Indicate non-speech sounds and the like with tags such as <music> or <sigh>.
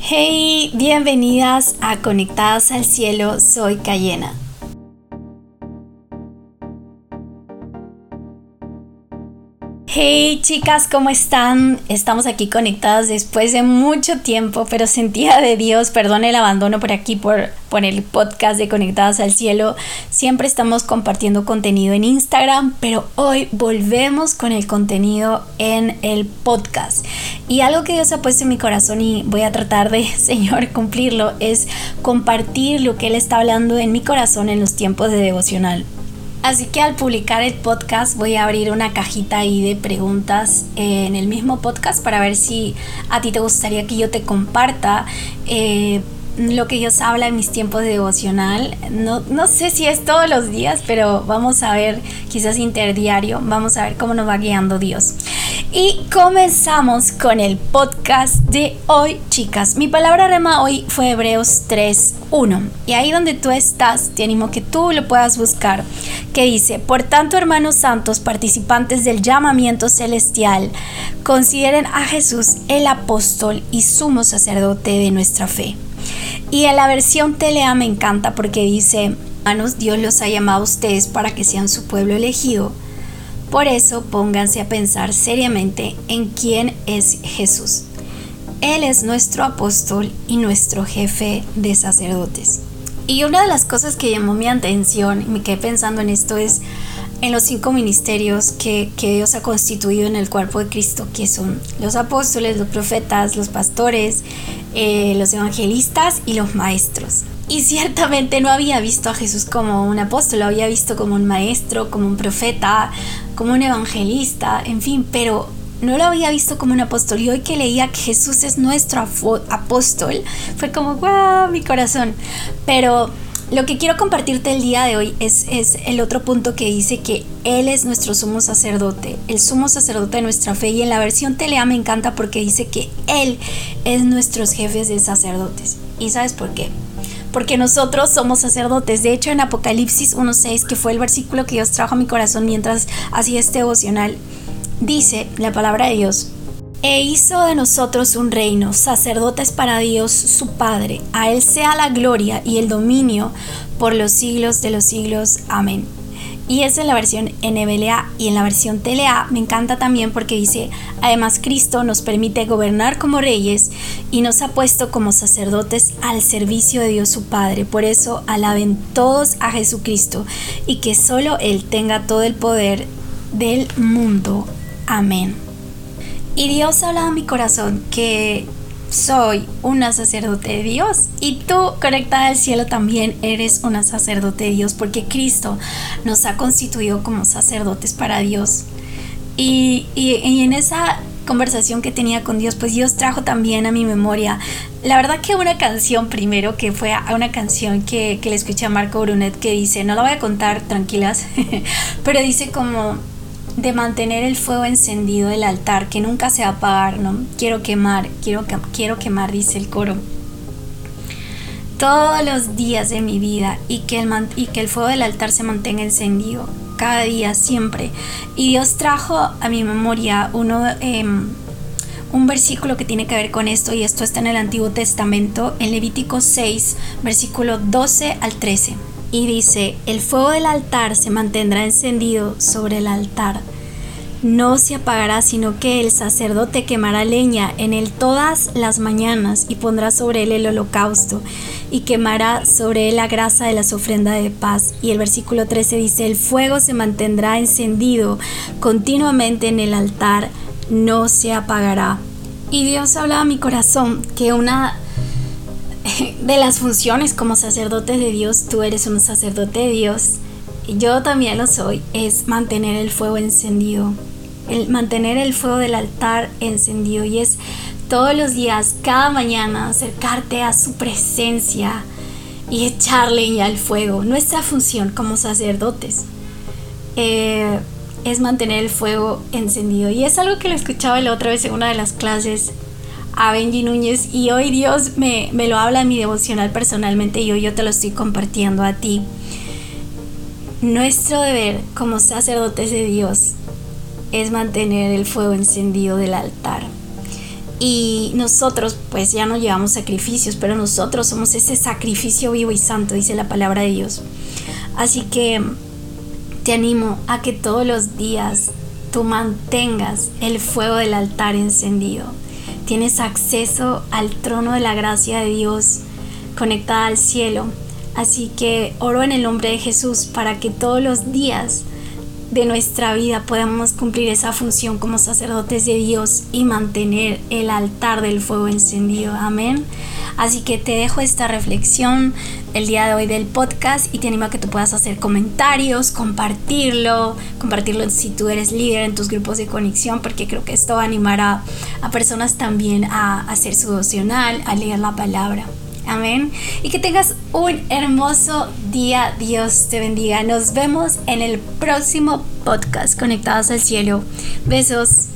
Hey, bienvenidas a Conectadas al Cielo, soy Cayena. Hey chicas, ¿cómo están? Estamos aquí conectadas después de mucho tiempo, pero sentía de Dios, perdón el abandono por aquí, por, por el podcast de Conectadas al Cielo. Siempre estamos compartiendo contenido en Instagram, pero hoy volvemos con el contenido en el podcast. Y algo que Dios ha puesto en mi corazón y voy a tratar de, <laughs> Señor, cumplirlo, es compartir lo que Él está hablando en mi corazón en los tiempos de devocional. Así que al publicar el podcast voy a abrir una cajita ahí de preguntas en el mismo podcast para ver si a ti te gustaría que yo te comparta eh, lo que Dios habla en mis tiempos de devocional. No, no sé si es todos los días, pero vamos a ver, quizás interdiario, vamos a ver cómo nos va guiando Dios. Y comenzamos con el podcast de hoy, chicas. Mi palabra rema hoy fue Hebreos 3.1. Y ahí donde tú estás, te animo que tú lo puedas buscar. Que dice, por tanto, hermanos santos, participantes del llamamiento celestial, consideren a Jesús el apóstol y sumo sacerdote de nuestra fe. Y en la versión telea me encanta porque dice, hermanos, Dios los ha llamado a ustedes para que sean su pueblo elegido por eso pónganse a pensar seriamente en quién es Jesús. Él es nuestro apóstol y nuestro jefe de sacerdotes. Y una de las cosas que llamó mi atención y me quedé pensando en esto es en los cinco ministerios que, Dios ha constituido en el cuerpo de Cristo, que son los apóstoles, los profetas, los pastores, eh, los evangelistas y los maestros. Y ciertamente no había visto a Jesús como un apóstol, lo había visto como un maestro, como un profeta, como un evangelista, en fin, pero no lo había visto como un apóstol. Y hoy que leía que Jesús es nuestro apóstol, fue como, wow, mi corazón. Pero lo que quiero compartirte el día de hoy es, es, el otro punto que dice que Él es nuestro sumo sacerdote, el sumo sacerdote de nuestra fe. Y en la versión Telea me encanta porque dice que Él es nuestros jefes de sacerdotes. ¿Y sabes por qué? porque nosotros somos sacerdotes. De hecho, en Apocalipsis 1.6, que fue el versículo que Dios trajo a mi corazón mientras hacía este devocional, dice la palabra de Dios, e hizo de nosotros un reino, sacerdotes para Dios su Padre. A Él sea la gloria y el dominio por los siglos de los siglos. Amén. Y es en la versión NBLA y en la versión TLA me encanta también porque dice, además Cristo nos permite gobernar como reyes y nos ha puesto como sacerdotes al servicio de Dios su Padre. Por eso alaben todos a Jesucristo y que solo Él tenga todo el poder del mundo. Amén. Y Dios habla a mi corazón que soy una sacerdote de Dios y tú conectada al cielo también eres una sacerdote de Dios porque Cristo nos ha constituido como sacerdotes para Dios. Y, en esa conversación que tenía con Dios, pues Dios trajo también a mi memoria, la verdad que una canción primero, que fue una canción que, que le escuché a Marco Brunet que dice, no la voy a contar tranquilas, <laughs> pero dice como de mantener el fuego encendido del altar, que nunca se va a apagar, ¿no? Quiero quemar, quiero, quiero quemar, dice el coro. Todos los días de mi vida y que, el, y que el fuego del altar se mantenga encendido, cada día, siempre. Y Dios trajo a mi memoria uno, em, un versículo que tiene que ver con esto, y esto está en el Antiguo Testamento, en Levítico 6, versículo 12 al 13 y dice, el fuego del altar se mantendrá encendido sobre el altar. No se apagará, sino que el sacerdote quemará leña en él todas las mañanas y pondrá sobre él el holocausto y quemará sobre él la grasa de las ofrendas de paz. Y el versículo 13 dice, el fuego se mantendrá encendido continuamente en el altar, no se apagará. Y Dios habla a mi corazón que una <laughs> de las funciones como sacerdote de Dios, tú eres un sacerdote de Dios, yo también lo soy, es mantener el fuego encendido, el mantener el fuego del altar encendido y es todos los días, cada mañana, acercarte a su presencia y echarle leña al fuego. Nuestra función como sacerdotes eh, es mantener el fuego encendido. Y es algo que lo escuchaba la otra vez en una de las clases a Benji Núñez y hoy Dios me, lo habla en mi devocional personalmente y hoy yo te lo estoy compartiendo a ti. Nuestro deber como sacerdotes de Dios es mantener el fuego encendido del altar. Y nosotros pues ya no llevamos sacrificios, pero nosotros somos ese sacrificio vivo y santo, dice la palabra de Dios. Así que te animo a que todos los días tú mantengas el fuego del altar encendido. Tienes acceso al trono de la gracia de Dios conectada al cielo. Así que oro en el nombre de Jesús para que todos los días de nuestra vida podamos cumplir esa función como sacerdotes de Dios y mantener el altar del fuego encendido. Amén. Así que te dejo esta reflexión el día de hoy del podcast y te animo a que tú puedas hacer comentarios, compartirlo, compartirlo si tú eres líder en tus grupos de conexión, porque creo que esto animará a personas también a hacer su devocional, a leer la palabra. Amén. Y que tengas un hermoso día. Dios te bendiga. Nos vemos en el próximo podcast Conectados al Cielo. Besos.